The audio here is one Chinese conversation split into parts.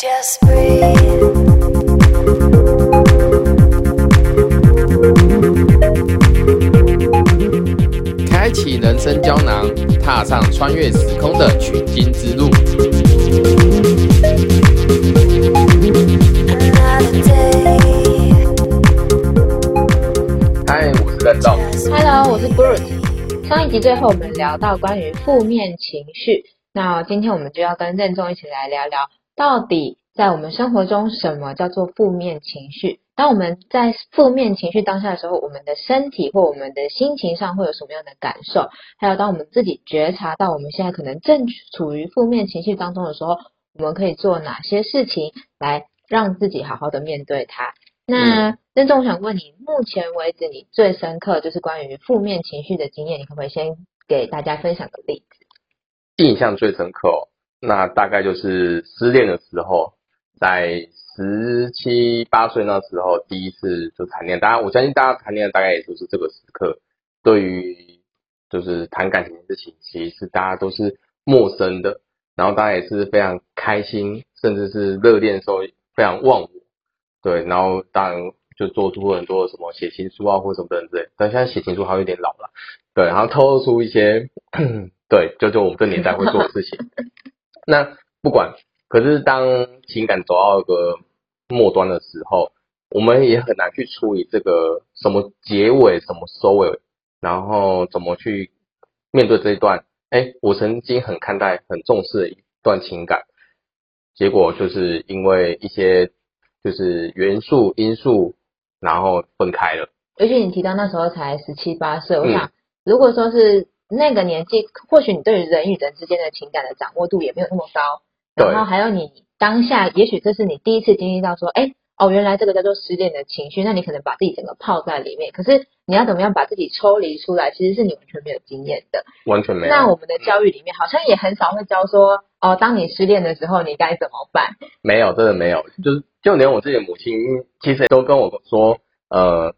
Just breathe. 开启人生胶囊，踏上穿越时空的取经之路。嗨，我是任总。Hello，我是 Bruce。上一集最后我们聊到关于负面情绪，那今天我们就要跟任重一起来聊聊，到底在我们生活中什么叫做负面情绪？当我们在负面情绪当下的时候，我们的身体或我们的心情上会有什么样的感受？还有当我们自己觉察到我们现在可能正处于负面情绪当中的时候，我们可以做哪些事情来让自己好好的面对它？那任重想问你，目前为止你最深刻就是关于负面情绪的经验，你可不可以先给大家分享个例子？印象最深刻哦，那大概就是失恋的时候，在十七八岁那时候第一次就谈恋爱。当然，我相信大家谈恋爱大概也就是这个时刻，对于就是谈感情的事情，其实大家都是陌生的，然后当然也是非常开心，甚至是热恋的时候非常忘我，对，然后当然就做出很多什么写情书啊或什么等等，但现在写情书好像有点老了，对，然后透露出一些 对，就就我们这年代会做的事情。那不管，可是当情感走到一个末端的时候，我们也很难去处理这个什么结尾、什么收尾，然后怎么去面对这一段。哎，我曾经很看待、很重视的一段情感，结果就是因为一些就是元素因素，然后分开了。而且你提到那时候才十七八岁，我嗯想如果说是那个年纪，或许你对于人与人之间的情感的掌握度也没有那么高，对然后还有你当下，也许这是你第一次经历到说，哎，哦，原来这个叫做失恋的情绪，那你可能把自己整个泡在里面，可是你要怎么样把自己抽离出来，其实是你完全没有经验的。完全没有。那我们的教育里面好像也很少会教说，哦，当你失恋的时候，你该怎么办？没有，真的没有，就是就连我自己的母亲，其实都跟我说，呃，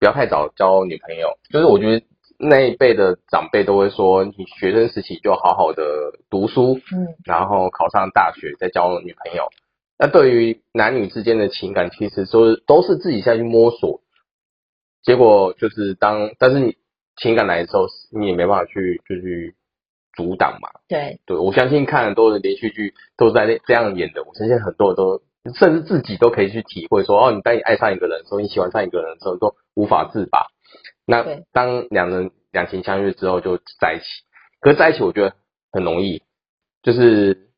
不要太早交女朋友。就是我觉得那一辈的长辈都会说，你学生时期就好好的读书，嗯，然后考上大学再交女朋友。那对于男女之间的情感，其实都是都是自己下去摸索。结果就是当，但是你情感来的时候，你也没办法去就去阻挡嘛。对，对，我相信看很多的连续剧都是在那这样演的。我相信很多人都，甚至自己都可以去体会说，哦，你当你爱上一个人的时候，你喜欢上一个人的时候，都无法自拔。那当两人两情相悦之后，就在一起。可是在一起，我觉得很容易，就是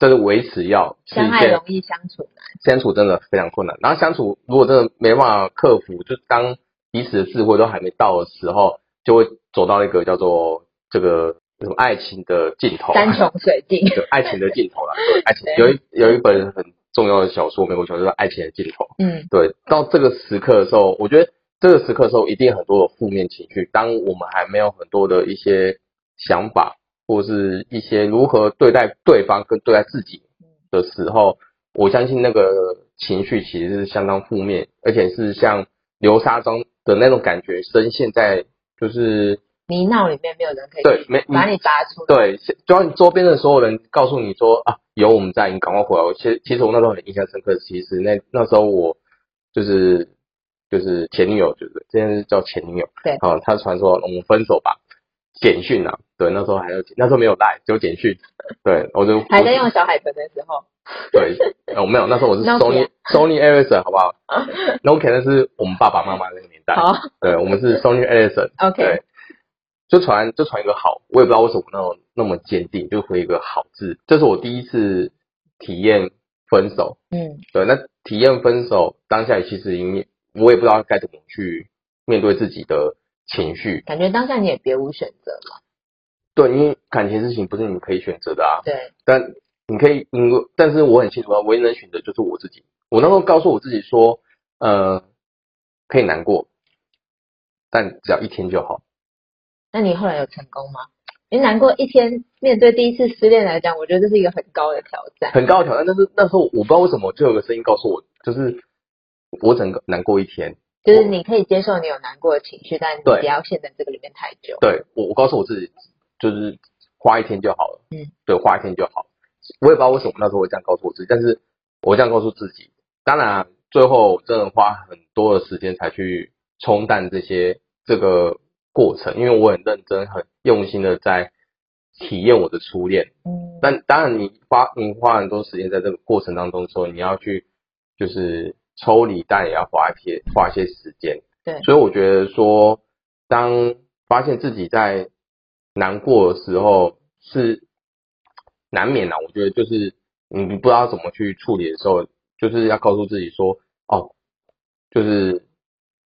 这是维持要是一件相爱容易相处难。相处真的非常困难。然后相处如果真的没办法克服，就当彼此的智慧都还没到的时候，就会走到一个叫做这个什么爱情的尽头。山穷水尽。就爱情的尽头啦。对，爱情有一有一本很重要的小说，美国小说叫《爱情的尽头》。嗯，对，到这个时刻的时候，我觉得这个时刻的时候，一定很多的负面情绪。当我们还没有很多的一些想法，或是一些如何对待对方跟对待自己的时候，我相信那个情绪其实是相当负面，而且是像流沙中的那种感觉，深陷在就是泥淖里面没有人可以对没把你拔出来。对，就像你周边的所有人告诉你说啊，有我们在，你赶快回来。我其实其实我那时候很印象深刻，其实那那时候我就是就是前女友，就是这件事叫前女友，对啊，他传说我们分手吧，简讯啊，对，那时候还有那时候没有赖，只有简讯，对，我就还在用小海豚的时候，对，呃我没有，那时候我是 Sony Sony Ericsson 好不好？Nokia 那是我们爸爸妈妈那个年代，好对，我们是 Sony Ericsson。OK，对，就传就传一个好，我也不知道为什么那么那么坚定，就回一个好字。这是我第一次体验分手，嗯，对，那体验分手当下其实已经我也不知道该怎么去面对自己的情绪，感觉当下你也别无选择嘛，对，因为感情事情不是你可以选择的啊，对，但你可以，因为但是我很清楚啊，唯一能选择就是我自己。我那时候告诉我自己说，呃，可以难过，但只要一天就好。那你后来有成功吗？你难过一天，面对第一次失恋来讲，我觉得这是一个很高的挑战。很高的挑战，但是那时候我不知道为什么就有个声音告诉我，就是我整个难过一天，就是你可以接受你有难过的情绪，但你不要陷在这个里面太久。对我我告诉我自己就是花一天就好了，嗯，对，花一天就好。我也不知道为什么那时候会这样告诉我自己，但是我这样告诉自己。当然啊，最后真的花很多的时间才去冲淡这些这个过程，因为我很认真、很用心的在体验我的初恋。嗯，但当然，你花你花很多时间在这个过程当中的时候，你要去就是抽离，但也要花一些花一些时间。对所以我觉得说，当发现自己在难过的时候，是难免的。我觉得就是你不知道怎么去处理的时候，就是要告诉自己说，哦，就是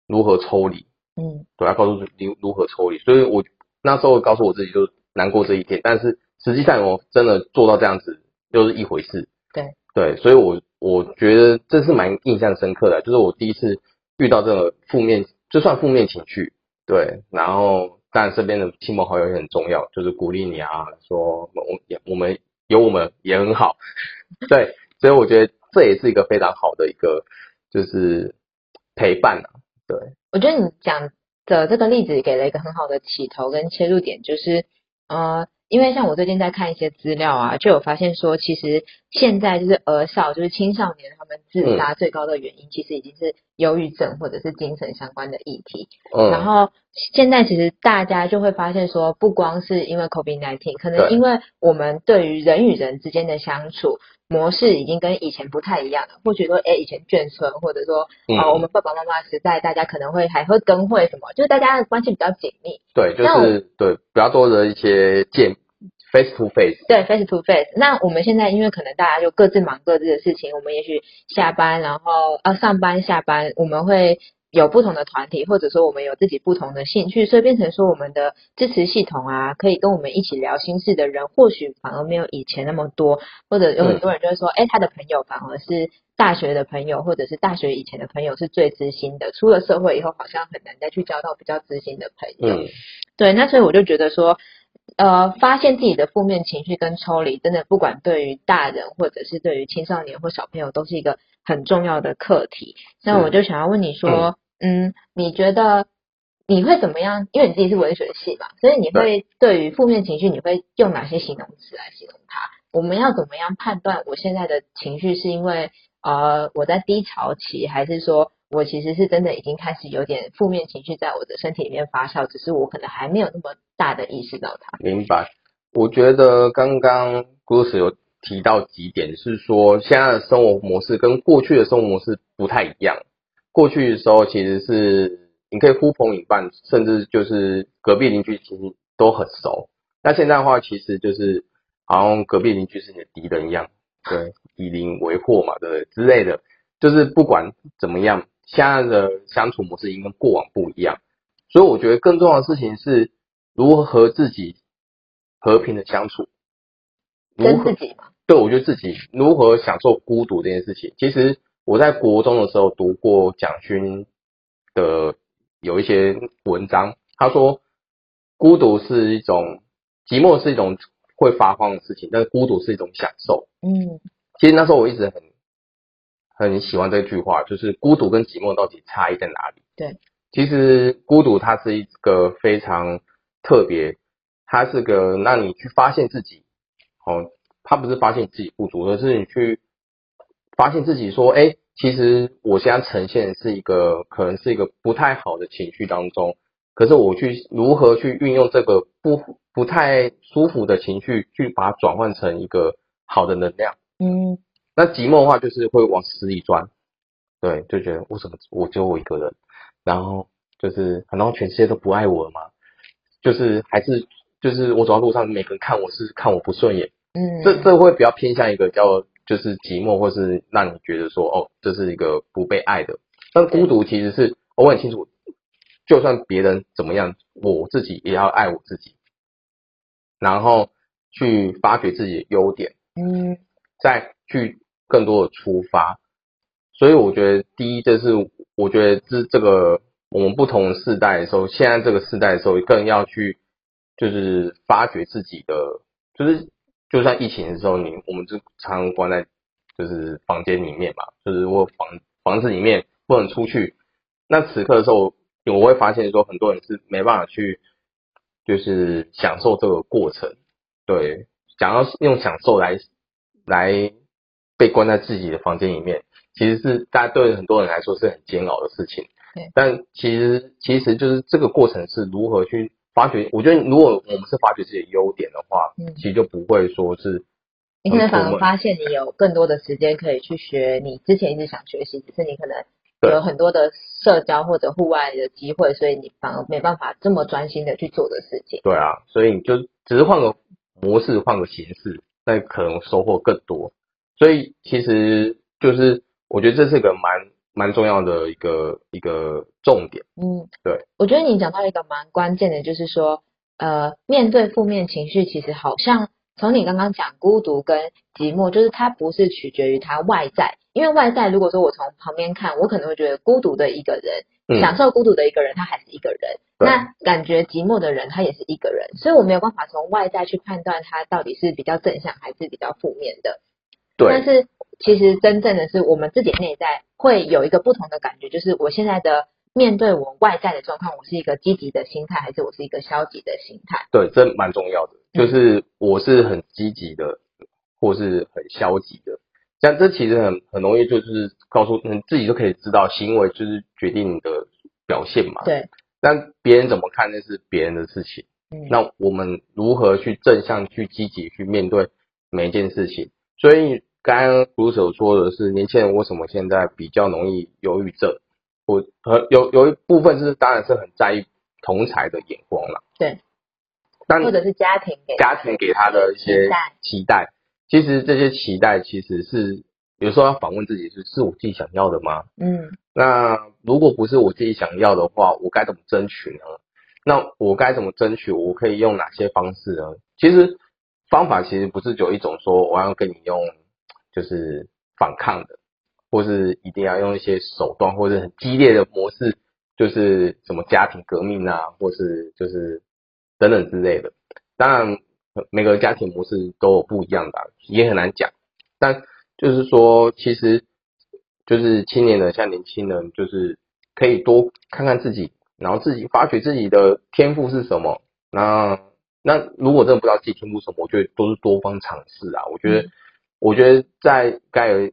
如何抽离。嗯对，要告诉自己如如何抽离。所以我那时候告诉我自己，就是难过这一天，但是实际上我真的做到这样子，又是一回事。对对，所以我我觉得这是蛮印象深刻的，就是我第一次遇到这种负面，就算负面情绪，对，然后当然身边的亲朋好友也很重要，就是鼓励你啊，说我也我们有我们也很好，对，所以我觉得这也是一个非常好的一个就是陪伴啊，对。我觉得你讲的这个例子给了一个很好的起头跟切入点，就是呃，因为像我最近在看一些资料啊，就有发现说，其实现在就是儿少，就是青少年他们自杀最高的原因，其实已经是忧郁症或者是精神相关的议题。嗯，然后现在其实大家就会发现说，不光是因为 COVID-19，可能因为我们对于人与人之间的相处模式已经跟以前不太一样了。或许说，哎，以前眷村，或者说，嗯呃，我们爸爸妈妈时代，大家可能会还会跟会什么，就是大家的关系比较紧密。对，就是对比较多的一些见 face to face，对，face to face。那我们现在因为可能大家就各自忙各自的事情，我们也许下班，然后呃上班下班，我们会有不同的团体，或者说我们有自己不同的兴趣，所以变成说我们的支持系统啊，可以跟我们一起聊心事的人，或许反而没有以前那么多，或者有很多人就会说，哎、他的朋友反而是大学的朋友，或者是大学以前的朋友是最知心的，出了社会以后好像很难再去交到比较知心的朋友。嗯，对，那所以我就觉得说，呃，发现自己的负面情绪跟抽离，真的不管对于大人或者是对于青少年或小朋友，都是一个很重要的课题。那我就想要问你说，嗯，你觉得你会怎么样？因为你自己是文学系嘛，所以你会对于负面情绪，你会用哪些形容词来形容它？我们要怎么样判断我现在的情绪是因为呃我在低潮期，还是说我其实是真的已经开始有点负面情绪在我的身体里面发酵，只是我可能还没有那么大的意识到它。明白。我觉得刚刚 Bruce 有提到几点，是说现在的生活模式跟过去的生活模式不太一样。过去的时候其实是你可以呼朋引伴，甚至就是隔壁邻居其实都很熟。那现在的话，其实就是好像隔壁邻居是你的敌人一样，对，以邻为祸嘛，对不对之类的。就是不管怎么样，现在的相处模式已经跟过往不一样。所以我觉得更重要的事情是如何和自己和平的相处，如何跟自己嘛，对我觉得自己如何享受孤独这件事情。其实我在国中的时候读过蒋勋的有一些文章，他说孤独是一种寂寞是一种会发慌的事情，但是孤独是一种享受。嗯其实那时候我一直很很喜欢这句话，就是孤独跟寂寞到底差异在哪里？对，其实孤独它是一个非常特别，它是个让你去发现自己，哦，它不是发现自己不足，而是你去发现自己说，哎，其实我现在呈现的是一个可能是一个不太好的情绪当中，可是我去如何去运用这个不不太舒服的情绪，去把它转换成一个好的能量。嗯那寂寞的话，就是会往死里钻，对，就觉得为什么我只有我一个人，然后就是难道全世界都不爱我了吗？就是还是就是我走到路上，每个人看我是看我不顺眼，嗯，这这会比较偏向一个叫就是寂寞，或是让你觉得说哦，这是一个不被爱的。但孤独其实是我很清楚，就算别人怎么样，我自己也要爱我自己，然后去发掘自己的优点。嗯再去更多的出发。所以我觉得第一，就是我觉得这这个我们不同世代的时候，现在这个世代的时候，更要去就是发掘自己的，就是就算疫情的时候，你我们就常常关在就是房间里面嘛，就是我房房子里面不能出去。那此刻的时候，我会发现说，很多人是没办法去就是享受这个过程，对，想要用享受来来被关在自己的房间里面，其实是大家对很多人来说是很煎熬的事情对。但其实其实就是这个过程是如何去发掘，我觉得如果我们是发掘自己的优点的话，嗯其实就不会说是你可能反而发现你有更多的时间可以去学你之前一直想学习，只是你可能有很多的社交或者户外的机会，所以你反而没办法这么专心的去做的事情。对啊，所以你就只是换个模式，换个形式，那可能收获更多。所以其实就是我觉得这是个蛮蛮重要的一个一个重点。嗯，对，我觉得你讲到一个蛮关键的，就是说，呃，面对负面情绪，其实好像从你刚刚讲孤独跟寂寞，就是它不是取决于它外在，因为外在如果说我从旁边看，我可能会觉得孤独的一个人，嗯，享受孤独的一个人，他还是一个人。那感觉寂寞的人，他也是一个人，所以我没有办法从外在去判断他到底是比较正向还是比较负面的。但，是其实真正的是我们自己内在会有一个不同的感觉，就是我现在的面对我外在的状况，我是一个积极的心态，还是我是一个消极的心态？对，这蛮重要的。就是我是很积极的，或是很消极的。像这其实很很容易，就是告诉你自己就可以知道，行为就是决定你的表现嘛。。对，但别人怎么看那是别人的事情。嗯，那我们如何去正向、去积极去面对每一件事情？所以刚刚卢手说的是，年轻人为什么现在比较容易忧郁症？我和有有一部分是当然是很在意同才的眼光了。对。但或者是家庭给家庭给他的一些期待期待，其实这些期待其实是有时候要反问自己是是我自己想要的吗？嗯那如果不是我自己想要的话，我该怎么争取呢？那我该怎么争取？我可以用哪些方式呢？其实方法其实不是只有一种，说我要跟你用就是反抗的，或是一定要用一些手段，或者很激烈的模式，就是什么家庭革命啊，或是就是等等之类的。当然，每个家庭模式都有不一样的、也很难讲。但就是说，其实就是青年人，像年轻人，就是可以多看看自己，然后自己发掘自己的天赋是什么。那那如果真的不知道自己天赋什么，我觉得都是多方尝试啊。我觉得，我觉得在该有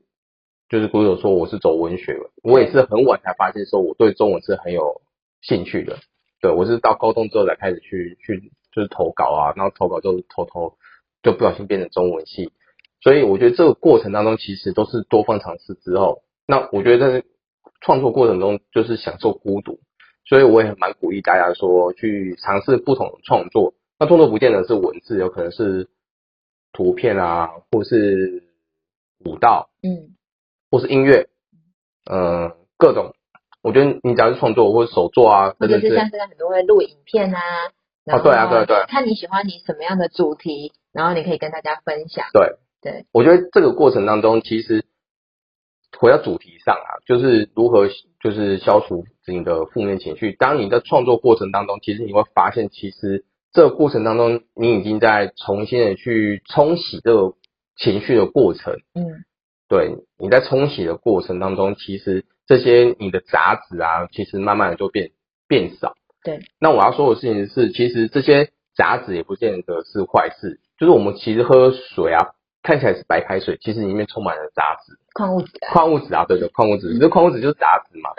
就是古有说我是走文学的，我也是很晚才发现说我对中文是很有兴趣的。对我是到高中之后才开始去去就是投稿啊，然后投稿就偷偷就不小心变成中文系。所以我觉得这个过程当中，其实都是多方尝试之后，那我觉得在创作过程中就是享受孤独，所以我也蛮鼓励大家说去尝试不同的创作。那创作不见得是文字，有可能是图片啊，或是舞蹈，嗯或是音乐，嗯、各种。我觉得你只要是创作或者手作啊，或者是像现在很多会录影片啊，啊对啊对啊对啊看你喜欢你什么样的主题，然后你可以跟大家分享。对对，我觉得这个过程当中，其实回到主题上啊，就是如何就是消除你的负面情绪。当你在创作过程当中，其实你会发现，其实这个过程当中，你已经在重新的去冲洗这个情绪的过程。嗯对，你在冲洗的过程当中，其实这些你的杂质啊，其实慢慢的就变变少。对，那我要说的事情是，其实这些杂质也不见得是坏事，就是我们其实喝水啊，看起来是白开水，其实里面充满了杂质，矿物质啊，矿物质啊，对对，矿物质，这矿物质就是杂质嘛。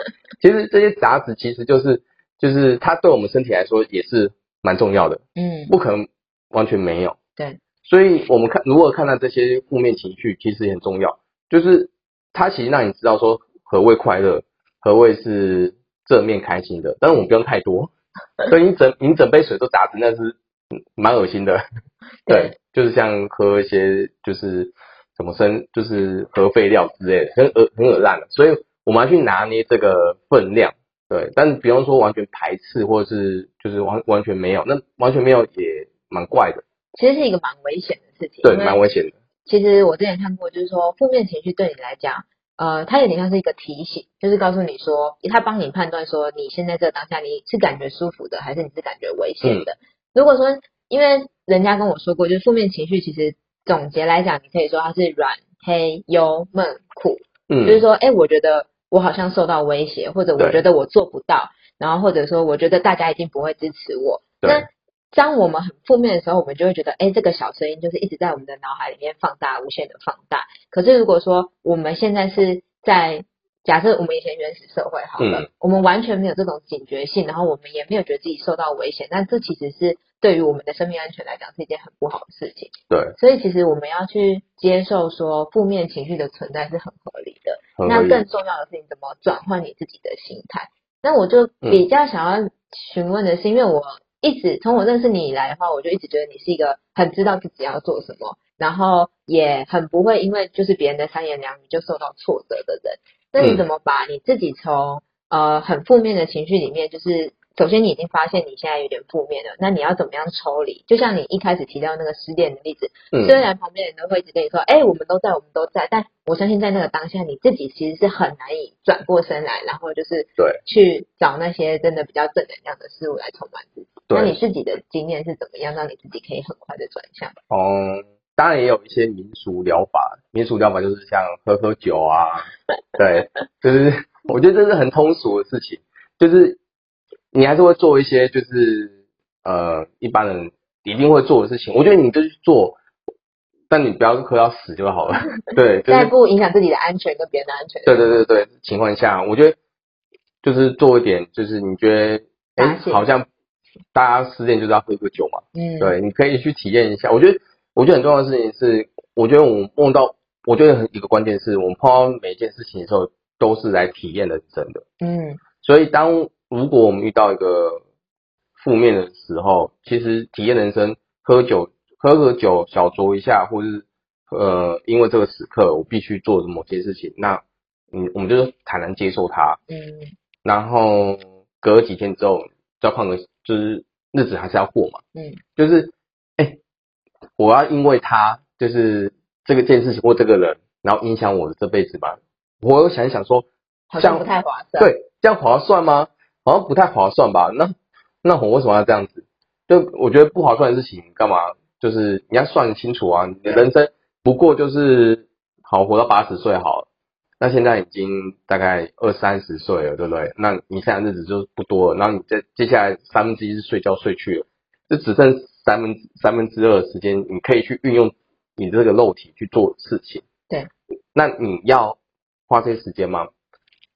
其实这些杂质其实就是就是它对我们身体来说也是蛮重要的，嗯不可能完全没有。对，所以我们看如何看待这些负面情绪，其实也很重要。就是它其实让你知道说何谓快乐，何谓是正面开心的，但是我们不用太多。所以你整你整杯水都杂质，那是嗯蛮恶心的。对，就是像喝一些就是什么生就是核废料之类的，很恶很恶烂的。所以我们要去拿捏这个分量。对，但不用说完全排斥，或者是就是完完全没有，那完全没有也蛮怪的，其实是一个蛮危险的事情。对，蛮危险的。其实我之前看过，就是说负面情绪对你来讲，呃，它有点像是一个提醒，就是告诉你说，它帮你判断说你现在这个当下你是感觉舒服的，还是你是感觉危险的。如果说，因为人家跟我说过，就是负面情绪其实总结来讲，你可以说它是软、黑、忧、闷、苦，嗯，就是说，哎，我觉得我好像受到威胁，或者我觉得我做不到，然后或者说我觉得大家一定不会支持我。那当我们很负面的时候，我们就会觉得，哎，这个小声音就是一直在我们的脑海里面放大，无限的放大。可是如果说我们现在是在假设我们以前原始社会好了，嗯我们完全没有这种警觉性，然后我们也没有觉得自己受到危险，但这其实是对于我们的生命安全来讲是一件很不好的事情。对，所以其实我们要去接受说负面情绪的存在是很合理的。那更重要的是你怎么转换你自己的心态。那我就嗯比较想要询问的是，因为我一直从我认识你以来的话，我就一直觉得你是一个很知道自己要做什么，然后也很不会因为就是别人的三言两语就受到挫折的人。那你嗯怎么把你自己从呃很负面的情绪里面，就是首先你已经发现你现在有点负面了，那你要怎么样抽离？就像你一开始提到那个失恋的例子，嗯虽然旁边人都会一直跟你说，哎、我们都在，我们都在，但我相信在那个当下，你自己其实是很难以转过身来，然后就是对去找那些真的比较正能量的事物来充满自己。那你，自己的经验是怎么样，让你自己可以很快的转向？嗯，当然也有一些民俗疗法，民俗疗法就是像喝喝酒啊，对，就是 我觉得这是很通俗的事情，就是你还是会做一些就是呃一般人一定会做的事情，我觉得你就去做，但你不要喝到死就好了，对，就是在不影响自己的安全跟别人的安全。对对对对情况下，我觉得就是做一点，就是你觉得哎好像大家失恋就是要喝个酒嘛。嗯，对，你可以去体验一下。我觉得，我觉得很重要的事情是，我觉得我们梦到，我觉得很一个关键是我们碰到每一件事情的时候，都是来体验人生的。嗯所以，当如果我们遇到一个负面的时候，其实体验人生，喝酒，喝个酒，小酌一下，或是呃，因为这个时刻我必须做的某些事情，那嗯，我们就是坦然接受它，嗯然后隔几天之后，再换个就是日子还是要过嘛。嗯就是，哎、我要因为他就是这个件事情或这个人，然后影响我的这辈子吧？我有想一想说，这样好像不太划算。，对，这样划算吗？好像不太划算吧？那那我为什么要这样子？就我觉得不划算的事情，干嘛？就是你要算清楚啊，你的人生不过就是好活到八十岁好了。那现在已经大概二三十岁了，对不对？那你现在日子就不多了，然后你这接下来三分之一是睡觉睡去了，就只剩三分三分之二的时间，你可以去运用你这个肉体去做事情。对，那你要花这些时间吗？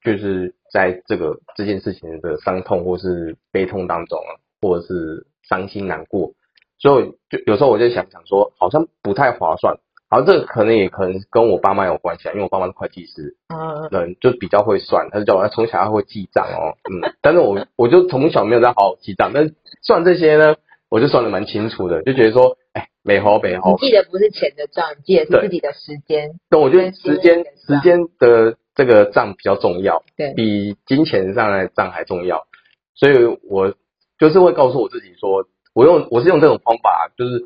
就是在这个这件事情的伤痛或是悲痛当中啊，或者是伤心难过，所以就有时候我就想想说，好像不太划算。好，这个可能也可能跟我爸妈有关系啊，因为我爸妈是会计师，嗯人就比较会算，他就叫我从小他会记账哦，嗯，但是我我就从小没有在好好记账，但是算这些呢，我就算的蛮清楚的，就觉得说，哎，美猴美你好，记得不是钱的账，你记得是自己的时间。但我觉得时间时间的这个账比较重要，对比金钱上的账还重要，所以我就是会告诉我自己说，我用我是用这种方法，就是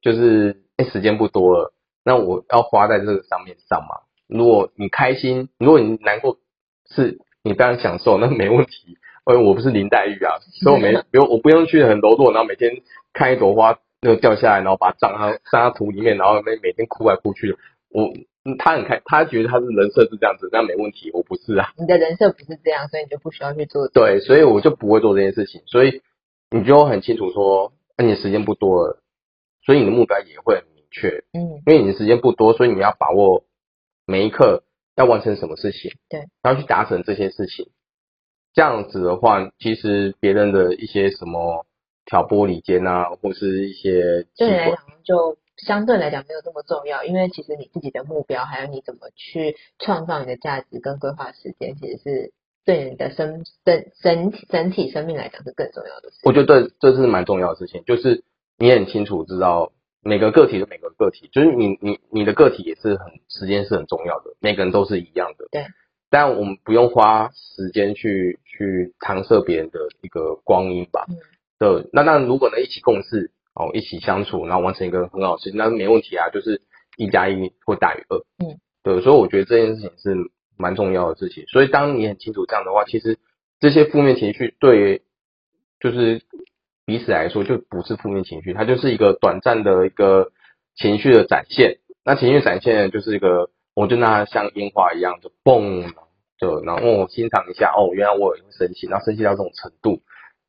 就是哎时间不多了，那我要花在这个上面上嘛。如果你开心，如果你难过，是你当然享受，那没问题。因为我不是林黛玉啊，所以我没不用我不用去很柔弱，然后每天看一朵花那个掉下来，然后把它葬它葬到土里面，然后每每天哭来哭去的。我嗯他很开，他觉得他是人设是这样子，那没问题，我不是啊。你的人设不是这样，所以你就不需要去做。对，所以我就不会做这件事情，所以你就很清楚说，那你的时间不多了，所以你的目标也会很明确，嗯因为你的时间不多，所以你要把握每一刻要完成什么事情，对，然后去达成这些事情。这样子的话，其实别人的一些什么挑拨离间啊，或是一些，对你来讲就相对来讲没有这么重要，因为其实你自己的目标，还有你怎么去创造你的价值跟规划时间，其实是对你的生整整体整体生命来讲是更重要的事。我觉得这是蛮重要的事情，就是你也很清楚知道每个个体的每个个体，就是你你你的个体也是很时间是很重要的，每个人都是一样的。对。但我们不用花时间去去搪塞别人的一个光阴吧。嗯。对，那那如果能一起共事哦，一起相处，然后完成一个很好的事情，那没问题啊，就是一加一会大于二。嗯。对，所以我觉得这件事情是蛮重要的事情。所以当你很清楚这样的话，其实这些负面情绪对就是彼此来说就不是负面情绪，它就是一个短暂的一个情绪的展现。那情绪展现就是一个，我就让它像烟花一样，就蹦，就然后我欣赏一下，哦，原来我也会生气，然后生气到这种程度，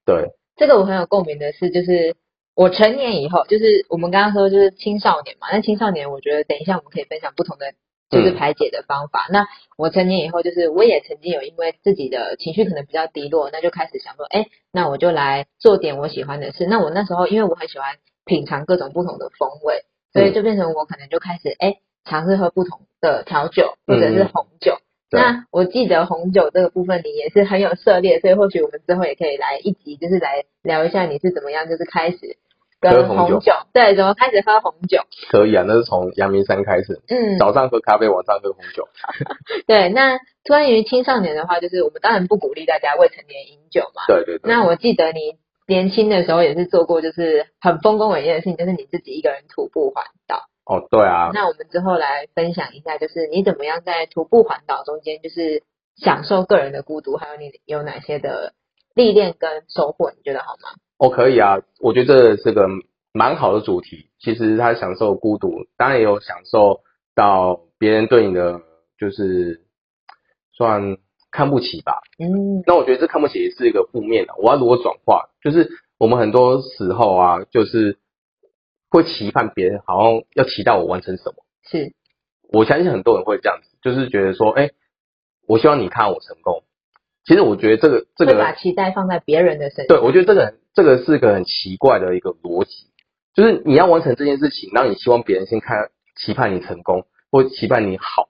对，这个我很有共鸣的是，就是我成年以后，就是我们刚刚说就是青少年嘛，那青少年我觉得等一下我们可以分享不同的就是嗯排解的方法。那我成年以后，就是我也曾经有因为自己的情绪可能比较低落，那就开始想说，哎，那我就来做点我喜欢的事。那我那时候因为我很喜欢品尝各种不同的风味，所以嗯就变成我可能就开始哎尝试喝不同的调酒或者是嗯红酒。对那我记得红酒这个部分你也是很有涉猎，所以或许我们之后也可以来一集，就是来聊一下你是怎么样，就是开始跟喝红酒酒，对，怎么开始喝红酒，可以啊，那是从阳明山开始，嗯，早上喝咖啡，晚上喝红酒。对。那关于青少年的话，就是我们当然不鼓励大家未成年饮酒嘛。对对对。那我记得你年轻的时候也是做过，就是很丰功伟业的事情，就是你自己一个人徒步环岛。哦，对啊，那我们之后来分享一下，就是你怎么样在徒步环岛中间，就是享受个人的孤独，还有你有哪些的历练跟收获，你觉得好吗？哦，可以啊，我觉得这是个蛮好的主题。其实他享受孤独，当然也有享受到别人对你的就是算看不起吧。嗯那我觉得这看不起也是一个负面的。我要如何转化？就是我们很多时候啊，就是会期盼别人好像要期待我完成什么。是，我相信很多人会这样子，就是觉得说，哎，我希望你看我成功。其实我觉得这个这个会把期待放在别人的身上。对，我觉得这个很这个是个很奇怪的一个逻辑，就是你要完成这件事情，让你希望别人先看期盼你成功，或期盼你好。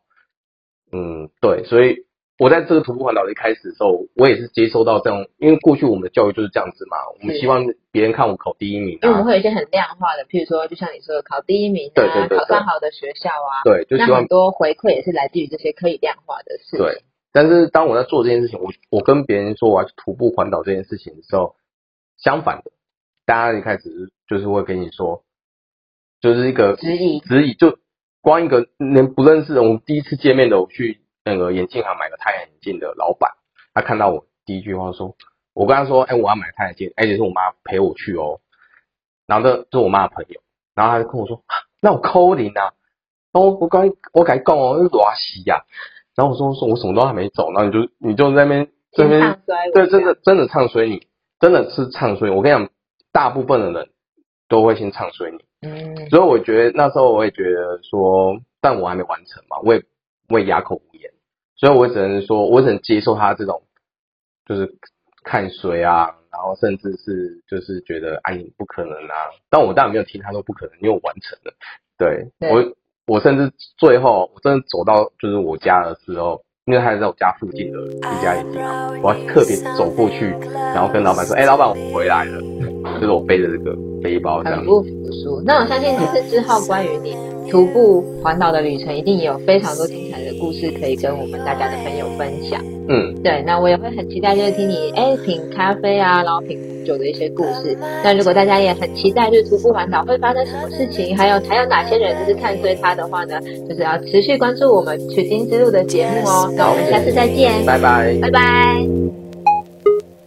嗯，对，所以我在这个徒步环岛一开始的时候，我也是接收到这种，因为过去我们的教育就是这样子嘛，我们希望别人看我考第一名啊，因为我们会有一些很量化的，譬如说，就像你说的，考第一名啊，对对对对考上好的学校啊，对，就那希望很多回馈也是来自于这些可以量化的事情。对，但是当我在做这件事情，我我跟别人说我要去徒步环岛这件事情的时候，相反的，大家一开始就是会跟你说，就是一个指引指引，就光一个连不认识的，我们第一次见面的，我去那个眼镜行买个太阳眼镜的老板，他看到我第一句话说，我跟他说，哎、我要买太阳镜，而且是我妈陪我去哦，然后这就是我妈的朋友，然后他就跟我说，啊那我扣零啊，然后我刚我改讲哦，那是罗西呀。然后我说说我什么都还没走，然后你就你就在那边这边对，真的真的唱衰你，真的是唱衰。我跟你讲，大部分的人都会先唱衰你，嗯，所以我觉得那时候我也觉得说，但我还没完成嘛，我也我也哑口无言，所以我只能说，我只能接受他这种就是看衰啊，然后甚至是就是觉得哎你不可能啊，但我当然没有听他说不可能，因为我完成了，对对。我我甚至最后我真的走到就是我家的时候，因为他是在我家附近的一家眼镜行，我要特别走过去，然后跟老板说，哎、老板我回来了，就是我背着这个背包这样很。不服输。那我相信就是之后关于你徒步环岛的旅程，一定也有非常多精彩的故事可以跟我们大家的朋友分享。嗯，对，那我也会很期待，就是听你哎品咖啡啊，然后品红酒的一些故事。那如果大家也很期待，就是徒步环岛会发生什么事情，还有还有哪些人就是看追他的话呢，就是要持续关注我们取经之路的节目哦。那我们下次再见，拜拜。拜拜。